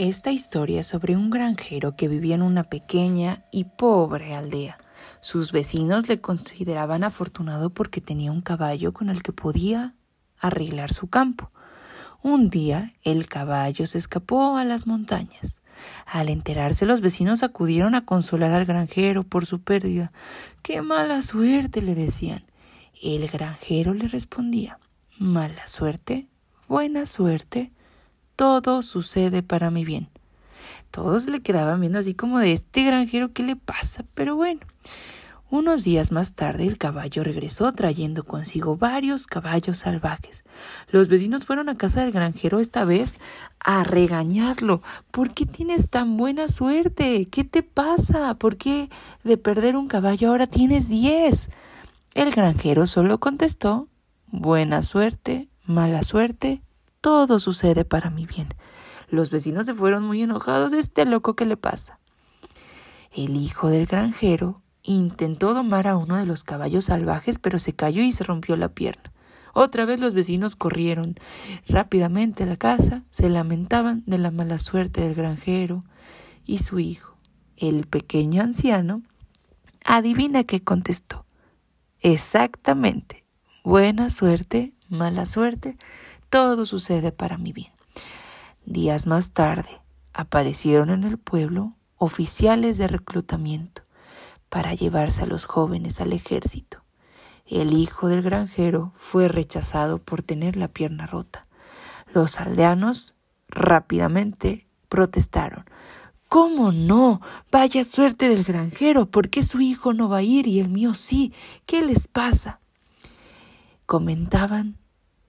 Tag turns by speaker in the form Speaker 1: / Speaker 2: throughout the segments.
Speaker 1: Esta historia es sobre un granjero que vivía en una pequeña y pobre aldea. Sus vecinos le consideraban afortunado porque tenía un caballo con el que podía arreglar su campo. Un día el caballo se escapó a las montañas. Al enterarse los vecinos acudieron a consolar al granjero por su pérdida. ¡Qué mala suerte! le decían. El granjero le respondía Mala suerte, buena suerte, todo sucede para mi bien. Todos le quedaban viendo así como de este granjero, ¿qué le pasa? Pero bueno. Unos días más tarde el caballo regresó trayendo consigo varios caballos salvajes. Los vecinos fueron a casa del granjero esta vez a regañarlo. ¿Por qué tienes tan buena suerte? ¿Qué te pasa? ¿Por qué de perder un caballo ahora tienes diez? El granjero solo contestó Buena suerte, mala suerte, todo sucede para mi bien. Los vecinos se fueron muy enojados de este loco que le pasa. El hijo del granjero intentó domar a uno de los caballos salvajes, pero se cayó y se rompió la pierna. Otra vez los vecinos corrieron rápidamente a la casa, se lamentaban de la mala suerte del granjero y su hijo. El pequeño anciano, adivina qué contestó. Exactamente. Buena suerte, mala suerte, todo sucede para mi bien. Días más tarde aparecieron en el pueblo oficiales de reclutamiento para llevarse a los jóvenes al ejército. El hijo del granjero fue rechazado por tener la pierna rota. Los aldeanos rápidamente protestaron. ¿Cómo no? Vaya suerte del granjero. ¿Por qué su hijo no va a ir y el mío sí? ¿Qué les pasa? Comentaban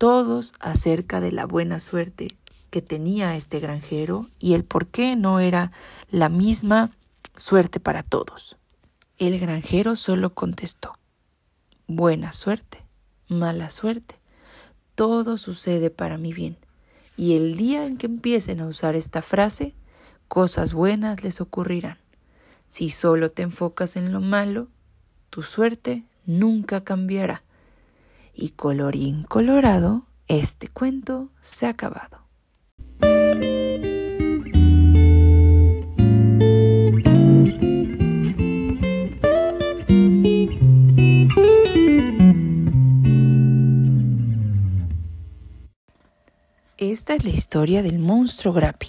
Speaker 1: todos acerca de la buena suerte que tenía este granjero y el por qué no era la misma suerte para todos. El granjero solo contestó Buena suerte, mala suerte, todo sucede para mi bien, y el día en que empiecen a usar esta frase, cosas buenas les ocurrirán. Si solo te enfocas en lo malo, tu suerte nunca cambiará. Y colorín colorado, este cuento se ha acabado. Esta es la historia del monstruo Grapi.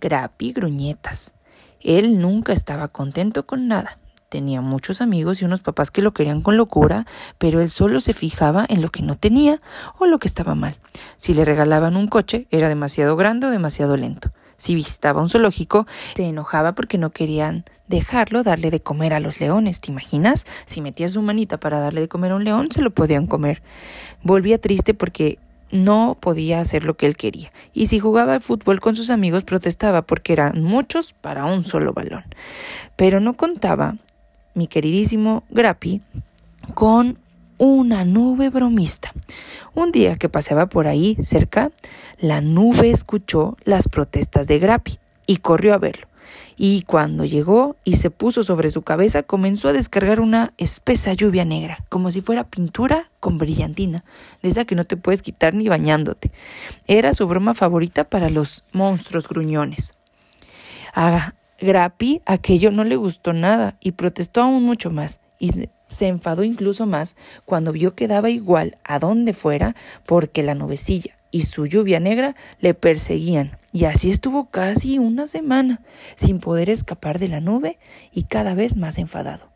Speaker 1: Grapi Gruñetas. Él nunca estaba contento con nada. Tenía muchos amigos y unos papás que lo querían con locura, pero él solo se fijaba en lo que no tenía o lo que estaba mal. Si le regalaban un coche, era demasiado grande o demasiado lento. Si visitaba un zoológico, se enojaba porque no querían dejarlo darle de comer a los leones. ¿Te imaginas? Si metía su manita para darle de comer a un león, se lo podían comer. Volvía triste porque no podía hacer lo que él quería. Y si jugaba al fútbol con sus amigos, protestaba porque eran muchos para un solo balón. Pero no contaba mi queridísimo Grapi, con una nube bromista. Un día que paseaba por ahí cerca, la nube escuchó las protestas de Grapi y corrió a verlo. Y cuando llegó y se puso sobre su cabeza, comenzó a descargar una espesa lluvia negra, como si fuera pintura con brillantina, de esa que no te puedes quitar ni bañándote. Era su broma favorita para los monstruos gruñones. Ah, Grapi aquello no le gustó nada y protestó aún mucho más y se enfadó incluso más cuando vio que daba igual a donde fuera porque la nubecilla y su lluvia negra le perseguían y así estuvo casi una semana sin poder escapar de la nube y cada vez más enfadado.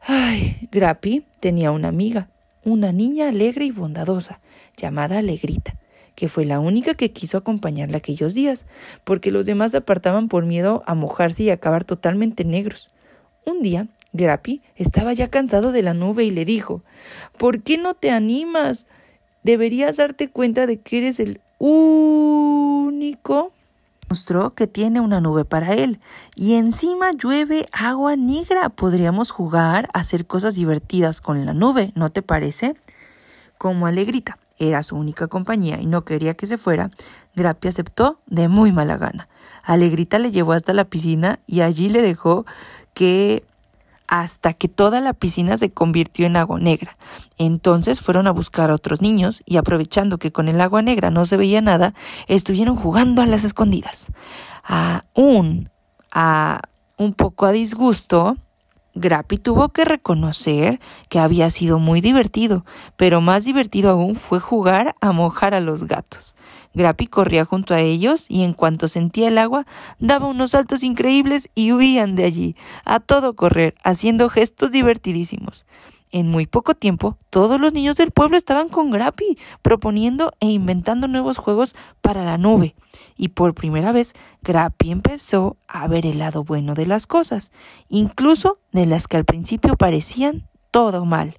Speaker 1: Ay, Grapi tenía una amiga, una niña alegre y bondadosa, llamada Alegrita, que fue la única que quiso acompañarla aquellos días, porque los demás apartaban por miedo a mojarse y acabar totalmente negros. Un día, Grapi estaba ya cansado de la nube y le dijo ¿Por qué no te animas? Deberías darte cuenta de que eres el único monstruo que tiene una nube para él. Y encima llueve agua negra. Podríamos jugar, hacer cosas divertidas con la nube, ¿no te parece? Como Alegrita era su única compañía y no quería que se fuera, Grapi aceptó de muy mala gana. Alegrita le llevó hasta la piscina y allí le dejó que hasta que toda la piscina se convirtió en agua negra. Entonces fueron a buscar a otros niños y aprovechando que con el agua negra no se veía nada, estuvieron jugando a las escondidas. Aún a un poco a disgusto, Grappy tuvo que reconocer que había sido muy divertido, pero más divertido aún fue jugar a mojar a los gatos. Grappy corría junto a ellos y en cuanto sentía el agua daba unos saltos increíbles y huían de allí, a todo correr, haciendo gestos divertidísimos. En muy poco tiempo, todos los niños del pueblo estaban con Grappy, proponiendo e inventando nuevos juegos para la nube. Y por primera vez, Grappy empezó a ver el lado bueno de las cosas, incluso de las que al principio parecían todo mal.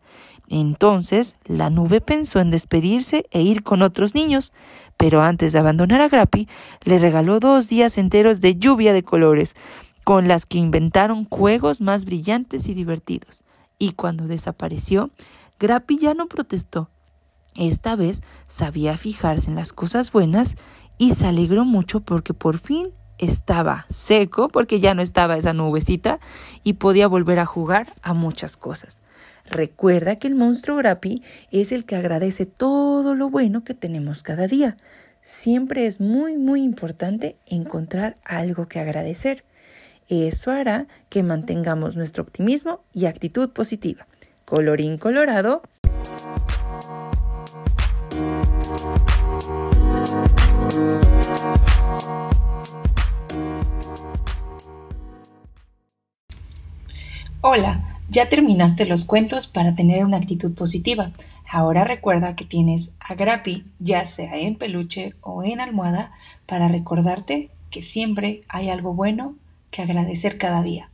Speaker 1: Entonces, la nube pensó en despedirse e ir con otros niños, pero antes de abandonar a Grappy, le regaló dos días enteros de lluvia de colores, con las que inventaron juegos más brillantes y divertidos y cuando desapareció, Grappy ya no protestó. Esta vez sabía fijarse en las cosas buenas y se alegró mucho porque por fin estaba seco, porque ya no estaba esa nubecita y podía volver a jugar a muchas cosas. Recuerda que el monstruo Grappy es el que agradece todo lo bueno que tenemos cada día. Siempre es muy, muy importante encontrar algo que agradecer. Eso hará que mantengamos nuestro optimismo y actitud positiva. Colorín colorado. Hola, ya terminaste los cuentos para tener una actitud positiva. Ahora recuerda que tienes a Grapi, ya sea en peluche o en almohada, para recordarte que siempre hay algo bueno que agradecer cada día.